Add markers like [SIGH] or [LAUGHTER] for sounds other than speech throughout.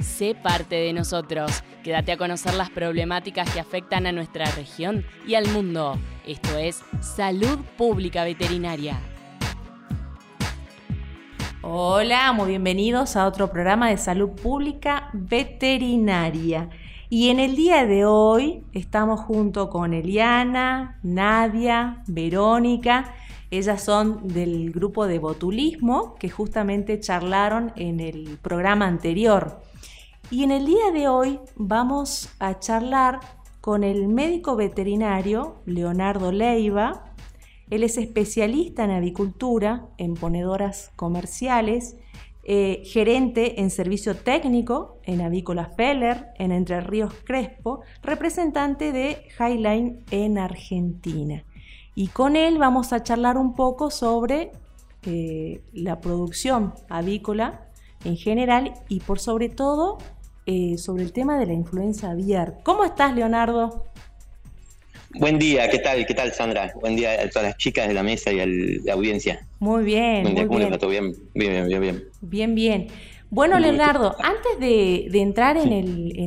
Sé parte de nosotros. Quédate a conocer las problemáticas que afectan a nuestra región y al mundo. Esto es Salud Pública Veterinaria. Hola, muy bienvenidos a otro programa de Salud Pública Veterinaria. Y en el día de hoy estamos junto con Eliana, Nadia, Verónica. Ellas son del grupo de botulismo que justamente charlaron en el programa anterior. Y en el día de hoy vamos a charlar con el médico veterinario Leonardo Leiva. Él es especialista en avicultura, en ponedoras comerciales, eh, gerente en servicio técnico en Avícola Feller, en Entre Ríos Crespo, representante de Highline en Argentina. Y con él vamos a charlar un poco sobre eh, la producción avícola en general y por sobre todo eh, sobre el tema de la influenza aviar. ¿Cómo estás, Leonardo? Buen día, ¿qué tal? ¿Qué tal, Sandra? Buen día a todas las chicas de la mesa y a la audiencia. Muy bien. Buen día, muy ¿cómo bien? Bien, bien, bien, bien. Bien, bien. Bueno, Leonardo, antes de, entrar en,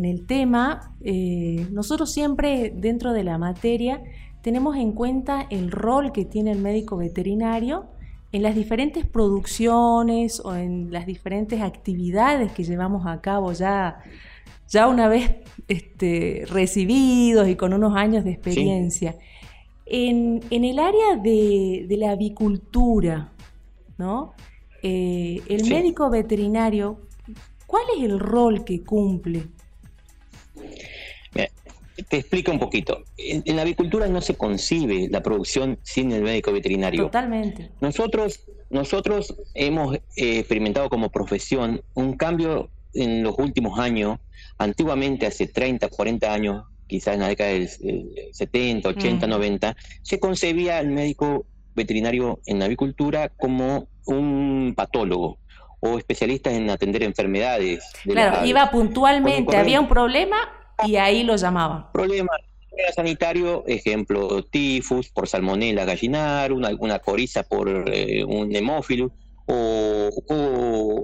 el, tema, eh, nosotros siempre dentro de la materia tenemos en cuenta el rol que tiene el médico veterinario en las diferentes producciones o en las diferentes actividades que llevamos a cabo ya, ya una vez este, recibidos y con unos años de experiencia. En, el área de, la avicultura, ¿no? Eh, el médico veterinario, ¿cuál es el rol que cumple? Te explico un poquito. En, la avicultura no se concibe la producción sin el médico veterinario. Totalmente. Nosotros, nosotros hemos eh, experimentado como profesión un cambio en los últimos años. Antiguamente, hace 30, 40 años, quizás en la década del 70, 80, 90, se concebía al médico veterinario en la avicultura como un patólogo o especialista en atender enfermedades. claro, iba puntualmente, había un problema, y ahí lo llamaban. Problema sanitario, ejemplo, tifus por salmonella gallinar, una, una coriza por eh, un hemófilo, o,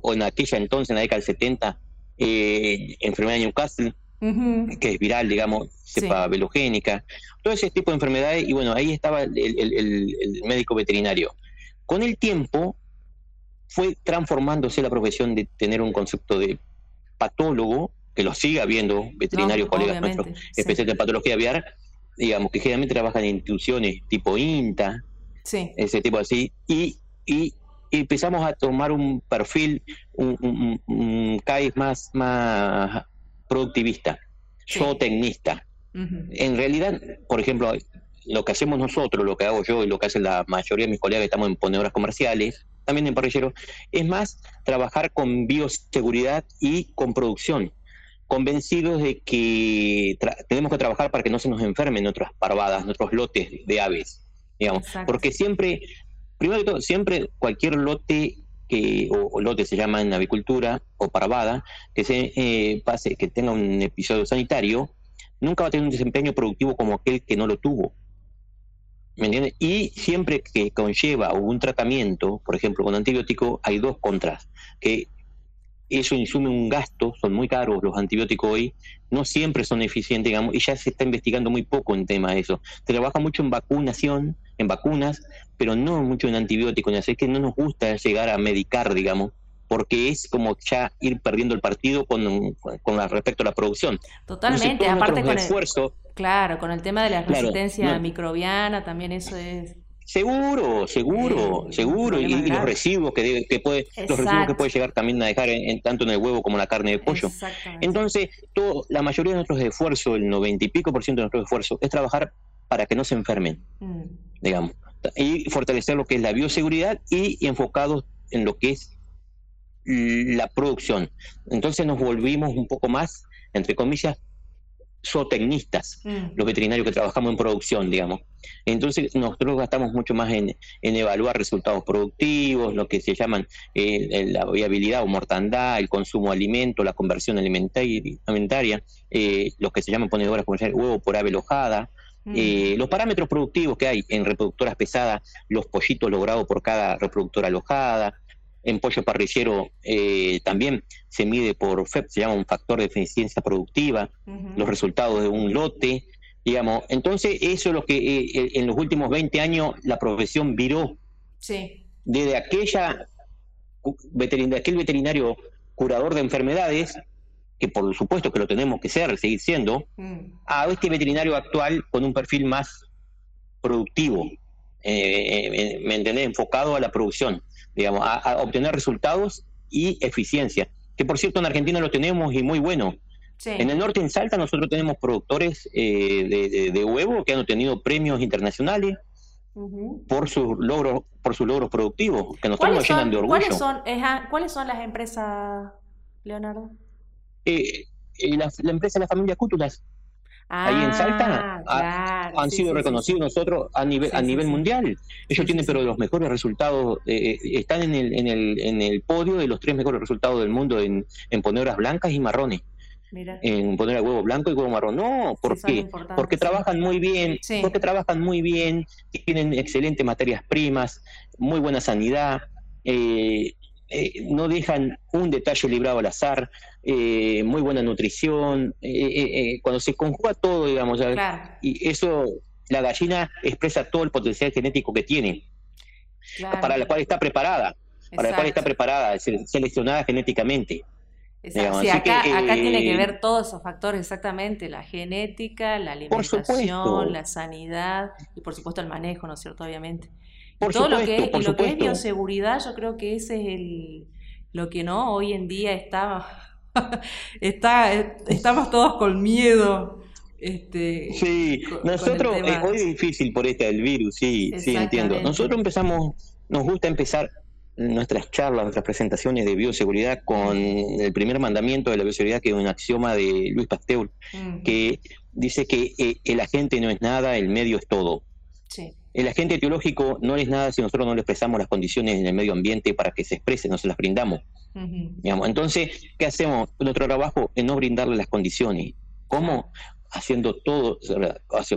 o, en aquella entonces, en la década del 70, eh, enfermedad de Newcastle, que es viral, digamos, cepa velogénica, todo ese tipo de enfermedades, y bueno, ahí estaba el, el médico veterinario. Con el tiempo fue transformándose la profesión de tener un concepto de patólogo que lo siga viendo veterinarios, colegas nuestros, especialistas en patología aviar, digamos, que generalmente trabajan en instituciones tipo INTA, ese tipo así, y, y, empezamos a tomar un perfil, un, un, CAIS más, más productivista, zootecnista. En realidad, por ejemplo, lo que hacemos nosotros, lo que hago yo y lo que hacen la mayoría de mis colegas que estamos en ponedoras comerciales, también en parrillero, es más trabajar con bioseguridad y con producción convencidos de que tenemos que trabajar para que no se nos enfermen nuestras parvadas, nuestros lotes de aves, digamos, porque siempre, primero de todo, siempre cualquier lote que o, lote se llama en avicultura o parvada que se eh, pase, que tenga un episodio sanitario, nunca va a tener un desempeño productivo como aquel que no lo tuvo. ¿Me entiendes? Y siempre que conlleva un tratamiento, por ejemplo, con antibiótico, hay dos contras, que eso insume un gasto, son muy caros los antibióticos hoy, no siempre son eficientes, digamos, y ya se está investigando muy poco en tema de eso. Se trabaja mucho en vacunación, en vacunas, pero no mucho en antibióticos, así que no nos gusta llegar a medicar, digamos, porque es como ya ir perdiendo el partido con, con respecto a la producción. Totalmente, aparte con el, claro, con el tema de la resistencia microbiana, también eso es Seguro, seguro, seguro. Y, los residuos que, que puede, los residuos que puede llegar también a dejar en, tanto en el huevo como en la carne de pollo. Entonces, todo, la mayoría de nuestros esfuerzos, el noventa y pico por ciento de nuestros esfuerzos, es trabajar para que no se enfermen, mm. digamos, y fortalecer lo que es la bioseguridad y, y enfocados en lo que es la producción. Entonces nos volvimos un poco más, entre comillas, zootecnistas, mm. los veterinarios que trabajamos en producción, digamos. Entonces nosotros gastamos mucho más en, evaluar resultados productivos, lo que se llaman eh, la viabilidad o mortandad, el consumo de alimento, la conversión alimentaria, eh, lo que se llaman ponedoras comerciales, huevo por ave alojada, mm. eh, los parámetros productivos que hay en reproductoras pesadas, los pollitos logrados por cada reproductora alojada, en pollo parrillero eh, también se mide por FEP, se llama un factor de eficiencia productiva, los resultados de un lote, digamos. Entonces, eso es lo que eh, en los últimos 20 años la profesión viró. Sí. Desde aquella aquel veterinario curador de enfermedades, que por supuesto que lo tenemos que ser, seguir siendo, mm. a este veterinario actual con un perfil más productivo, eh, ¿me entendés? Enfocado a la producción, digamos, a, obtener resultados y eficiencia, que por cierto en Argentina lo tenemos y muy bueno. En el norte, en Salta, nosotros tenemos productores eh, de, huevo que han obtenido premios internacionales por sus logros, por sus logros productivos, que nosotros nos llenan de orgullo. ¿cuáles son, ¿Cuáles son las empresas, Leonardo? Eh, la, la, empresa de la familia Cútulas ahí en Salta ah, han sido reconocidos nosotros a nivel a nivel mundial. Ellos tienen pero los mejores resultados, eh, eh, están en el, en, el, en el podio de los tres mejores resultados del mundo en, en ponedoras blancas y marrones. En poner el huevo blanco y huevo marrón. No, ¿por qué? Porque trabajan muy bien, porque trabajan muy bien, tienen excelentes materias primas, muy buena sanidad, eh, eh, no dejan un detalle librado al azar, eh, muy buena nutrición, eh, cuando se conjuga todo, digamos, y eso, la gallina expresa todo el potencial genético que tiene, para la cual está preparada, para la cual está preparada, seleccionada genéticamente. acá, tiene que ver todos esos factores exactamente, la genética, la alimentación, la sanidad y por supuesto el manejo, ¿no es cierto? Obviamente todo lo que, es, lo que es bioseguridad, yo creo que ese es el, lo que no hoy en día está, [LAUGHS] está estamos todos con miedo. Este, sí, nosotros, hoy es difícil por este del virus, sí, sí, entiendo. Nosotros empezamos, nos gusta empezar nuestras charlas, nuestras presentaciones de bioseguridad con el primer mandamiento de la bioseguridad, que es un axioma de Luis Pasteur, que dice que eh, el agente no es nada, el medio es todo. Sí. El agente etiológico no es nada si nosotros no le expresamos las condiciones en el medio ambiente para que se exprese, no se las brindamos. Entonces, ¿qué hacemos? Nuestro trabajo es no brindarle las condiciones. ¿Cómo? Haciendo todo,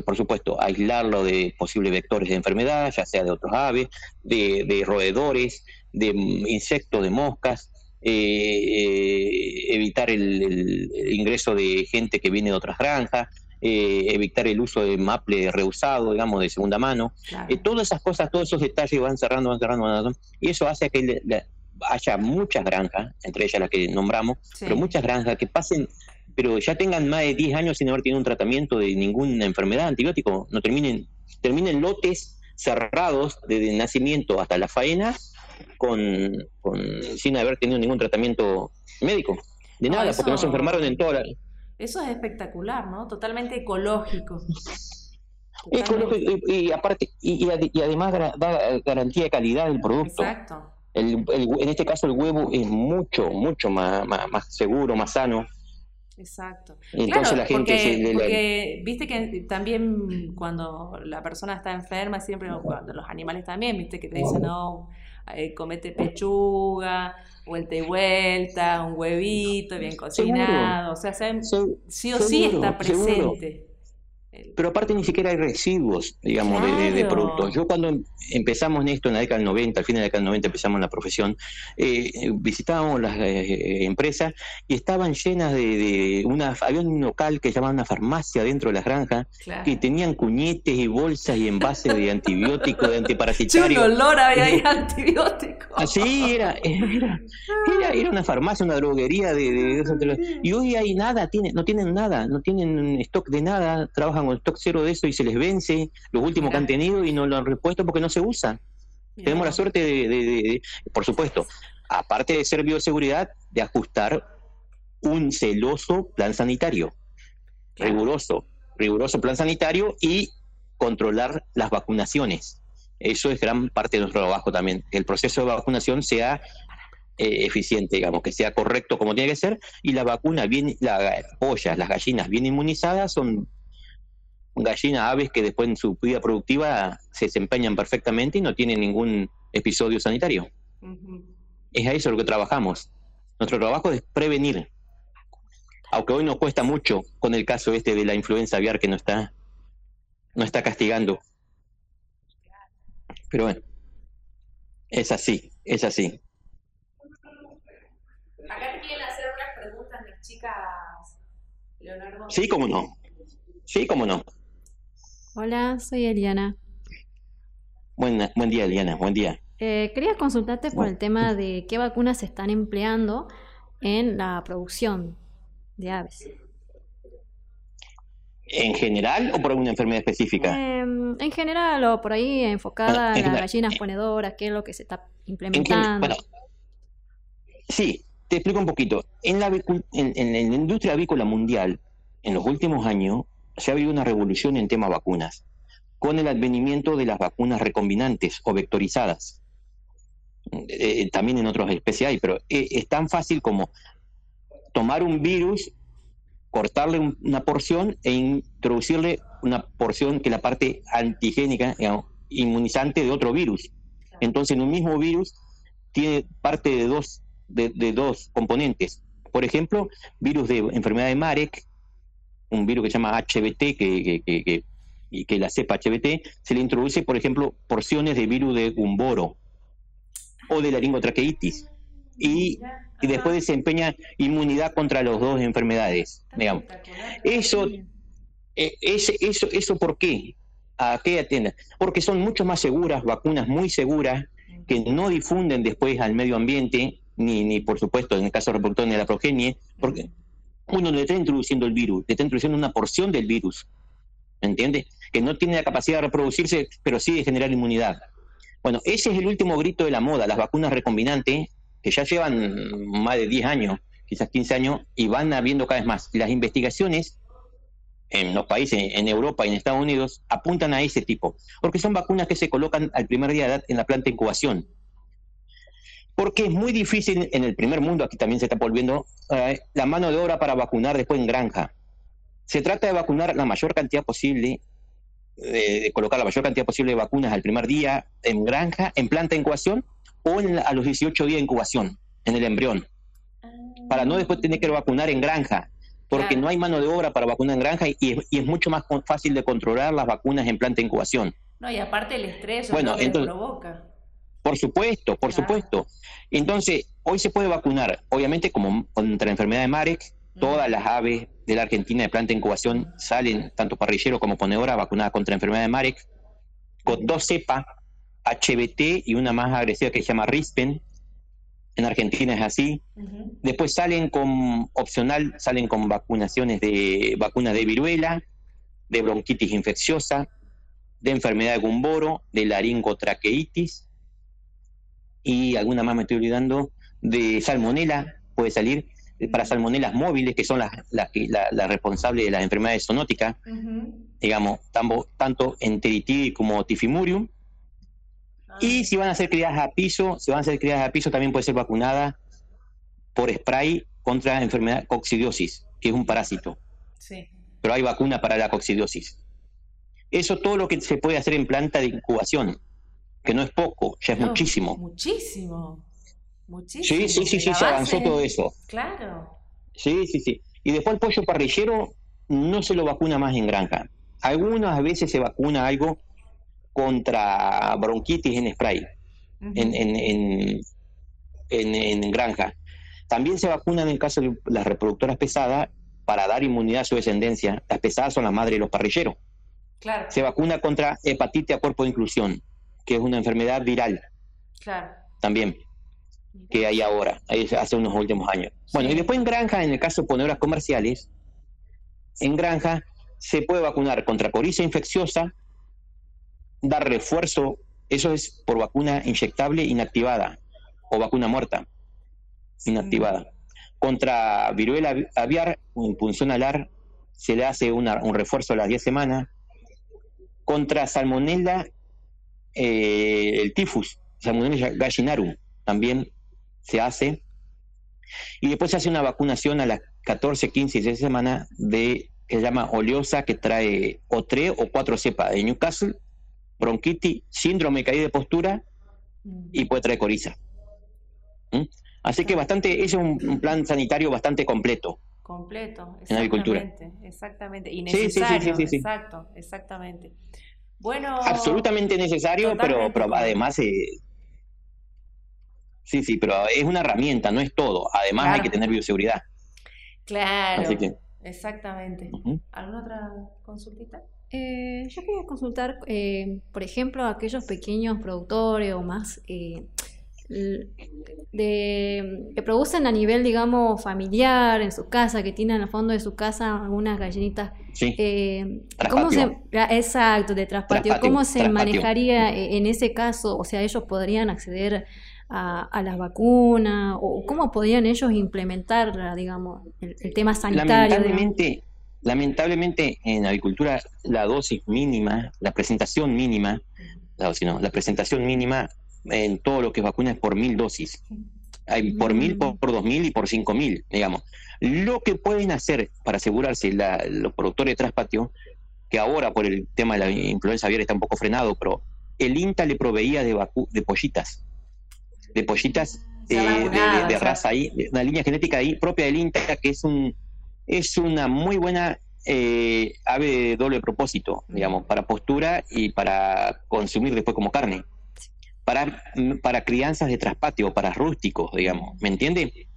por supuesto, aislarlo de posibles vectores de enfermedad, ya sea de otros aves, de, roedores, de insectos, de moscas, eh, eh, evitar el, ingreso de gente que viene de otras granjas, eh, evitar el uso de maple reusado, digamos, de segunda mano. Eh, todas esas cosas, todos esos detalles van cerrando, van cerrando, van cerrando y eso hace que haya muchas granjas, entre ellas las que nombramos, pero muchas granjas que pasen, pero ya tengan más de 10 años sin haber tenido un tratamiento de ninguna enfermedad antibiótico, no terminen, terminen lotes cerrados desde el nacimiento hasta la faena con, sin haber tenido ningún tratamiento médico. De nada, porque no se enfermaron en toda la, eso es espectacular, ¿no? Totalmente ecológico. [LAUGHS] Ecológico y, aparte, y, además da garantía de calidad del producto. Exacto. El, en este caso el huevo es mucho, mucho más, más, seguro, más sano. Exacto. Entonces la gente porque, porque, viste que también cuando la persona está enferma, siempre, cuando los animales también, viste que te dicen, no, eh, comete pechuga, vuelta y vuelta, un huevito bien cocinado, o sea, sí o sí está presente. Pero aparte ni siquiera hay residuos, digamos, de, productos. Yo cuando empezamos en esto en la década del 90, al fin de la década del 90 empezamos en la profesión, eh, visitábamos las eh, empresas y estaban llenas de, una, había un local que llamaban una farmacia dentro de las granjas que tenían cuñetes y bolsas y envases de antibióticos, de [LAUGHS] antiparasitarios. un olor había ahí [LAUGHS] antibióticos. Así era era, era, una farmacia, una droguería de, y hoy hay nada, tiene, no tienen nada, no tienen stock de nada, trabajan con stock cero de eso y se les vence los últimos que han tenido y no lo han repuesto porque no se usan. Tenemos la suerte de, por supuesto, aparte de ser bioseguridad, de ajustar un celoso plan sanitario, riguroso, riguroso plan sanitario y controlar las vacunaciones. Eso es gran parte de nuestro trabajo también, que el proceso de vacunación sea eh, eficiente, digamos, que sea correcto como tiene que ser, y la vacuna bien, las pollas, las gallinas bien inmunizadas son gallinas, aves que después en su vida productiva se desempeñan perfectamente y no tienen ningún episodio sanitario. Es a eso lo que trabajamos. Nuestro trabajo es prevenir. Aunque hoy nos cuesta mucho con el caso este de la influenza aviar que no está, no está castigando. Pero bueno, es así, es así. Acá te quieren hacer unas preguntas las chicas, Leonardo. Sí, cómo no. Sí, cómo no. Hola, soy Eliana. Buen, buen día, Eliana, buen día. Eh, quería consultarte por el tema de qué vacunas se están empleando en la producción de aves. ¿En general o por alguna enfermedad específica? Em, en general o por ahí enfocada Ah, en las general. gallinas ponedoras, qué es lo que se está implementando. bueno, sí, te explico un poquito. En la, en la industria avícola mundial, en los últimos años, se ha habido una revolución en tema vacunas, con el advenimiento de las vacunas recombinantes o vectorizadas. Eh, también en otras especies hay, pero eh, es tan fácil como tomar un virus, cortarle un- una porción e introducirle una porción que es la parte antigénica, digamos, inmunizante de otro virus. Entonces, en un mismo virus tiene parte de dos, de, de dos componentes. Por ejemplo, virus de enfermedad de Marek, un virus que se llama HBT, que, que, que- y que la cepa HBT, se le introduce, por ejemplo, porciones de virus de Gumboro o de laringotraqueitis. Y, y después desempeña inmunidad contra las dos enfermedades, digamos. Eso, eh, ese- eso, ¿Eso por qué? ¿A qué atienden? Porque son mucho más seguras, vacunas muy seguras, que no difunden después al medio ambiente, ni, ni por supuesto en el caso reproductor ni a la progenie, porque uno le está introduciendo el virus, le está introduciendo una porción del virus, ¿me entiende? Que no tiene la capacidad de reproducirse, pero sí de generar inmunidad. Bueno, ese es el último grito de la moda, las vacunas recombinantes, que ya llevan más de 10 años, quizás 15 años, y van habiendo cada vez más. Las investigaciones en los países, en Europa y en Estados Unidos, apuntan a ese tipo, porque son vacunas que se colocan al primer día de edad en la planta de incubación. Porque es muy difícil en el primer mundo, aquí también se está volviendo, eh, la mano de obra para vacunar después en granja. Se trata de vacunar la mayor cantidad posible, de, de colocar la mayor cantidad posible de vacunas al primer día en granja, en planta de incubación o en a los 18 días de incubación, en el embrión, para no después tener que vacunar en granja, porque no hay mano de obra para vacunar en granja y es, y es mucho más fácil de controlar las vacunas en planta de incubación. No, y aparte el estrés Bueno, creo que entonces- provoca. Por supuesto, por Claro. supuesto. Entonces, hoy se puede vacunar, obviamente, como contra la enfermedad de Marek, todas las aves de la Argentina de planta de incubación salen, tanto parrillero como ponedora, vacunadas contra la enfermedad de Marek, con dos cepas, HBT y una más agresiva que se llama Rispen. En Argentina es así. Después salen con, opcional, salen con vacunaciones de vacunas de viruela, de bronquitis infecciosa, de enfermedad de Gumboro, de laringotraqueitis y alguna más me estoy olvidando, de salmonela, puede salir eh, para salmonelas móviles, que son las, las, la- responsables de las enfermedades zoonóticas, Ujú. digamos, tambo- tanto enteritidis como tifimurium. Ah, Y si van a ser criadas a piso, si van a ser criadas a piso, también puede ser vacunada por spray contra enfermedad coccidiosis, que es un parásito. Sí. Pero hay vacuna para la coccidiosis. Eso todo lo que se puede hacer en planta de incubación, que no es poco, ya es No, muchísimo. Muchísimo. Muchísimo. Sí, sí, sí, sí, se avanzó todo eso. Claro. Sí, sí, sí. Y después el pollo parrillero no se lo vacuna más en granja. Algunas veces se vacuna algo contra bronquitis en spray, Ujú. en, en, en, en- en granja. También se vacuna en el caso de las reproductoras pesadas para dar inmunidad a su descendencia. Las pesadas son las madres de los parrilleros. Claro, Se vacuna contra hepatitis a cuerpo de inclusión, que es una enfermedad viral claro. también, que hay ahora, hace unos últimos años. Bueno, Sí. y después en granja, en el caso de ponedoras comerciales, en granja se puede vacunar contra coriza infecciosa, dar refuerzo, eso es por vacuna inyectable inactivada o vacuna muerta inactivada. Contra viruela avi- aviar o impunción alar se le hace una- un refuerzo a las 10 semanas. Contra salmonella, eh, el tifus, salmonella gallinarum, también se hace. Y después se hace una vacunación a las 14, 15 y 16 semanas de que se llama oleosa, que trae o tres o cuatro cepas de Newcastle, bronquitis, síndrome de caída de postura y puede traer coriza. ¿Mm? Así que bastante, es un, un plan sanitario bastante completo. Completo. En avicultura. Exactamente, Exactamente. Y necesario. sí, sí, sí. Exacto, exactamente. Bueno. Absolutamente necesario, pero, pero además eh, Sí, sí, pero es una herramienta, no es todo. Además hay que tener bioseguridad. Claro. Exactamente. ¿Alguna otra consultita? Eh, yo quería consultar, eh, por ejemplo, aquellos pequeños productores o más eh, de, que producen a nivel, digamos, familiar, en su casa, que tienen al fondo de su casa algunas gallinitas. Sí. ¿cómo se, exacto, de traspatio. ¿Cómo se manejaría en ese caso? O sea, ellos podrían acceder a, a las vacunas o cómo podrían ellos implementar, digamos, el, tema sanitario. Lamentablemente, lamentablemente en agricultura la dosis mínima, la presentación mínima, la, sino, la presentación mínima en todo lo que es vacuna es por mil dosis. Hay por mil, por, dos mil y por cinco mil, digamos. Lo que pueden hacer para asegurarse los productores de traspatio, que ahora por el tema de la influenza aviar está un poco frenado, pero el INTA le proveía de, de pollitas de pollitas de, raza ahí, una línea genética ahí propia del INTA, que es un es una muy buena eh, ave de doble propósito, digamos, para postura y para consumir después como carne. Para, para crianzas de traspatio, para rústicos, digamos, ¿me entiende?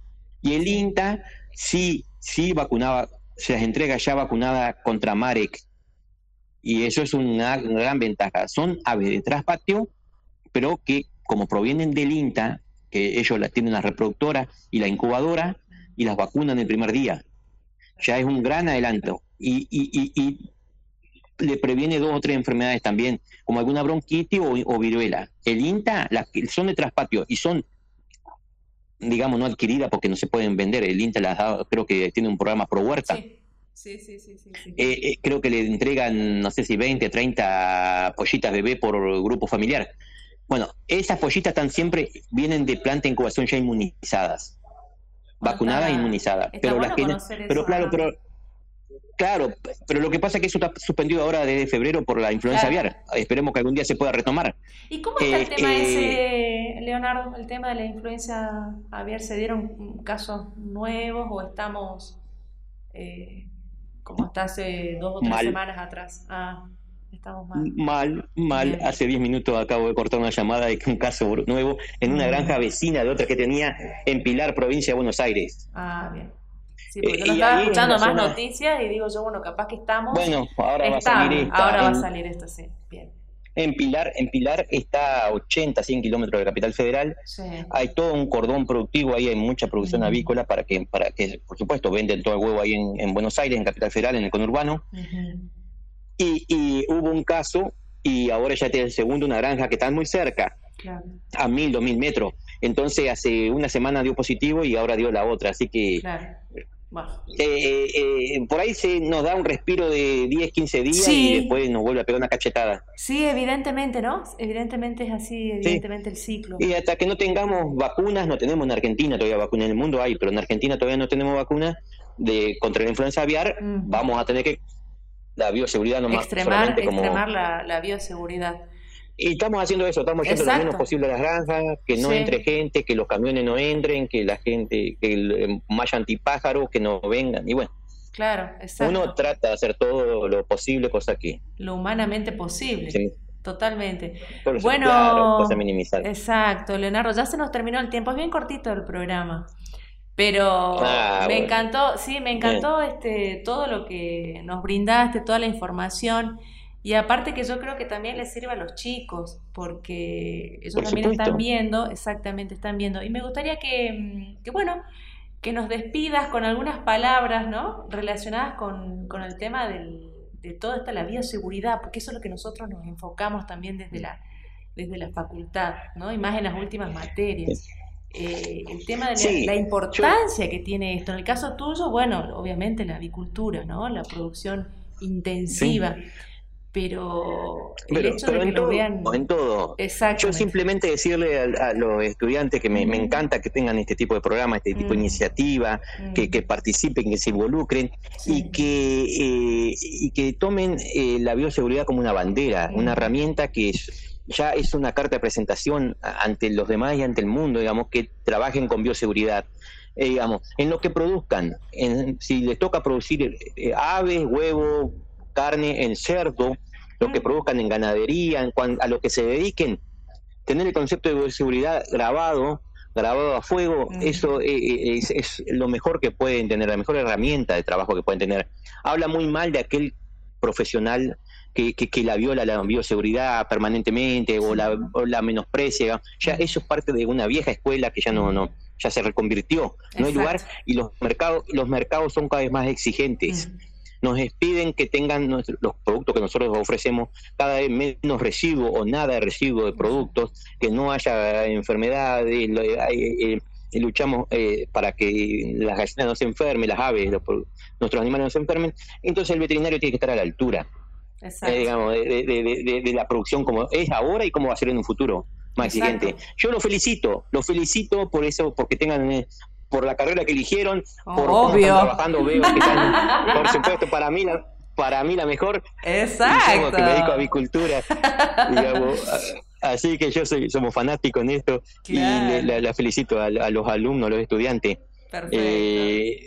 Y el INTA sí, sí vacunaba, se las entrega ya vacunada contra Marek, y eso es una, gran ventaja. Son aves de traspatio, pero que como provienen del INTA, que ellos la, tienen la reproductora y la incubadora y las vacunan el primer día. Ya es un gran adelanto. Y, y, le previene dos o tres enfermedades también, como alguna bronquitis o, viruela. El INTA, las que son de traspatio y son, digamos, no adquiridas porque no se pueden vender. El INTA las da, creo que tiene un programa pro huerta. Sí. Sí, sí, sí, eh, eh, creo que le entregan, no sé si 20, 30 pollitas bebé por grupo familiar. Bueno, esas pollitas están siempre, vienen de planta de incubación ya inmunizadas, vacunadas e inmunizadas. Pero las que, pero claro, pero claro, pero lo que pasa es que eso está suspendido ahora desde febrero por la influenza aviar. Esperemos que algún día se pueda retomar. ¿Y cómo está el tema eh, ese, Leonardo, el tema de la influenza aviar? ¿Se dieron casos nuevos o estamos eh, como hasta hace dos o tres semanas atrás? Ah. mal. Mal, Hace 10 minutos acabo de cortar una llamada de un caso nuevo en una mm. granja vecina de otra que tenía en Pilar, provincia de Buenos Aires. Ah, bien. Sí, porque yo no estaba escuchando más noticias y digo yo, bueno, capaz que estamos. Bueno, ahora va a salir esta. Ahora va a salir esto, sí. Bien. En Pilar, en Pilar está a 80, 100 kilómetros de la capital federal. Hay todo un cordón productivo, ahí hay mucha producción avícola para que, para que, por supuesto, venden todo el huevo ahí en, Buenos Aires, en capital federal, en el conurbano. Y, hubo un caso, y ahora ya tiene el segundo, una granja que está muy cerca, a mil, dos mil metros. Entonces hace una semana dio positivo y ahora dio la otra, así que... Eh, eh, por ahí se nos da un respiro de 10, 15 días y después nos vuelve a pegar una cachetada. Sí, evidentemente, ¿no? Evidentemente es así, evidentemente el ciclo. Y hasta que no tengamos vacunas, no tenemos en Argentina todavía vacunas, en el mundo hay, pero en Argentina todavía no tenemos vacunas de contra la influenza aviar, vamos a tener que la bioseguridad nomás. Extremar, extremar la, bioseguridad. Y estamos haciendo eso, estamos yendo lo menos posible a las granjas, que no entre gente, que los camiones no entren, que la gente, que el, eh, más antipájaros, que no vengan, y bueno. Claro, exacto. Uno trata de hacer todo lo posible, cosa que... Lo humanamente posible. Totalmente. bueno, cosa minimizar. Exacto, Leonardo, ya se nos terminó el tiempo, es bien cortito el programa. Pero ah, me encantó, sí, me encantó este todo lo que nos brindaste, toda la información. Y aparte que yo creo que también les sirve a los chicos, porque ellos también están viendo, exactamente están viendo. Y me gustaría que, mm, que, bueno, que nos despidas con algunas palabras, ¿no? Relacionadas con, con el tema del, de toda esta la bioseguridad, porque eso es lo que nosotros nos enfocamos también desde la, desde la facultad, ¿no? Y más en las últimas materias. Eh, el tema de la, importancia que tiene esto. En el caso tuyo, bueno, obviamente la avicultura, ¿no? La producción intensiva. Pero el hecho de que lo vean. En todo. Yo simplemente decirle a, los estudiantes que me, encanta que tengan este tipo de programa, este tipo de iniciativa, que, participen, que se involucren y, que, eh, y que tomen eh, la bioseguridad como una bandera, una herramienta que es ya es una carta de presentación ante los demás y ante el mundo, digamos, que trabajen con bioseguridad. Eh, digamos, en lo que produzcan, en, si les toca producir eh, aves, huevo, carne, en cerdo, lo que produzcan en ganadería, en a lo que se dediquen, tener el concepto de bioseguridad grabado grabado a fuego, eso eh, eh, es, lo mejor que pueden tener, la mejor herramienta de trabajo que pueden tener. Habla muy mal de aquel profesional que, que, la viola la bioseguridad permanentemente o la, la menosprecia. Ya eso es parte de una vieja escuela que ya no, no ya se reconvirtió. No hay lugar y los mercados, los mercados son cada vez más exigentes nos piden que tengan los productos que nosotros ofrecemos cada vez menos residuo o nada de residuo de productos, que no haya enfermedades, eh, luchamos eh, para que las gallinas no se enfermen, las aves, nuestros animales no se enfermen, entonces el veterinario tiene que estar a la altura. Eh, digamos, de, la producción como es ahora y como va a ser en un futuro más exigente. Yo lo felicito, lo felicito por eso, porque tengan por la carrera que eligieron, por cómo están trabajando, veo que están, [LAUGHS] por supuesto, para mí la, para mí la mejor. Exacto. que me dedico a avicultura, [LAUGHS] Así que yo soy, somos fanáticos en esto y la, felicito a, los alumnos, a los estudiantes. Perfecto. Eh,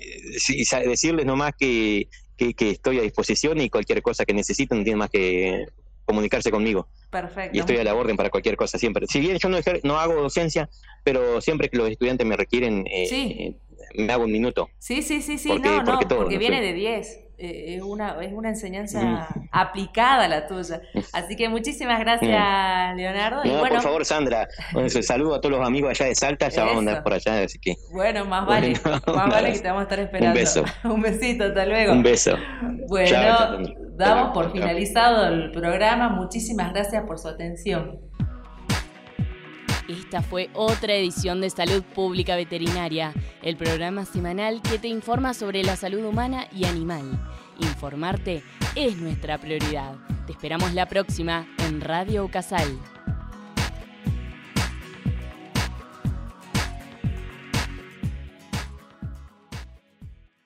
decirles nomás que, que, que, estoy a disposición y cualquier cosa que necesiten, no tienen más que comunicarse conmigo. Perfecto. Y estoy a la orden para cualquier cosa siempre. Si bien yo no, no hago docencia, pero siempre que los estudiantes me requieren, eh, me hago un minuto. Sí, sí, sí, sí, no, no, porque viene de 10. Eh, es, una, es una enseñanza aplicada la tuya. Así que muchísimas gracias, Leonardo. y bueno, por favor, Sandra, un saludo a todos los amigos allá de Salta, ya vamos a andar por allá, así que... Bueno, más vale, [LAUGHS] más vale que te vamos a estar esperando. Un beso. [LAUGHS] un besito, hasta luego. Un beso. Bueno, damos por finalizado el programa. Muchísimas gracias por su atención. Esta fue otra edición de Salud Pública Veterinaria, el programa semanal que te informa sobre la salud humana y animal. Informarte es nuestra prioridad. Te esperamos la próxima en Radio Casal.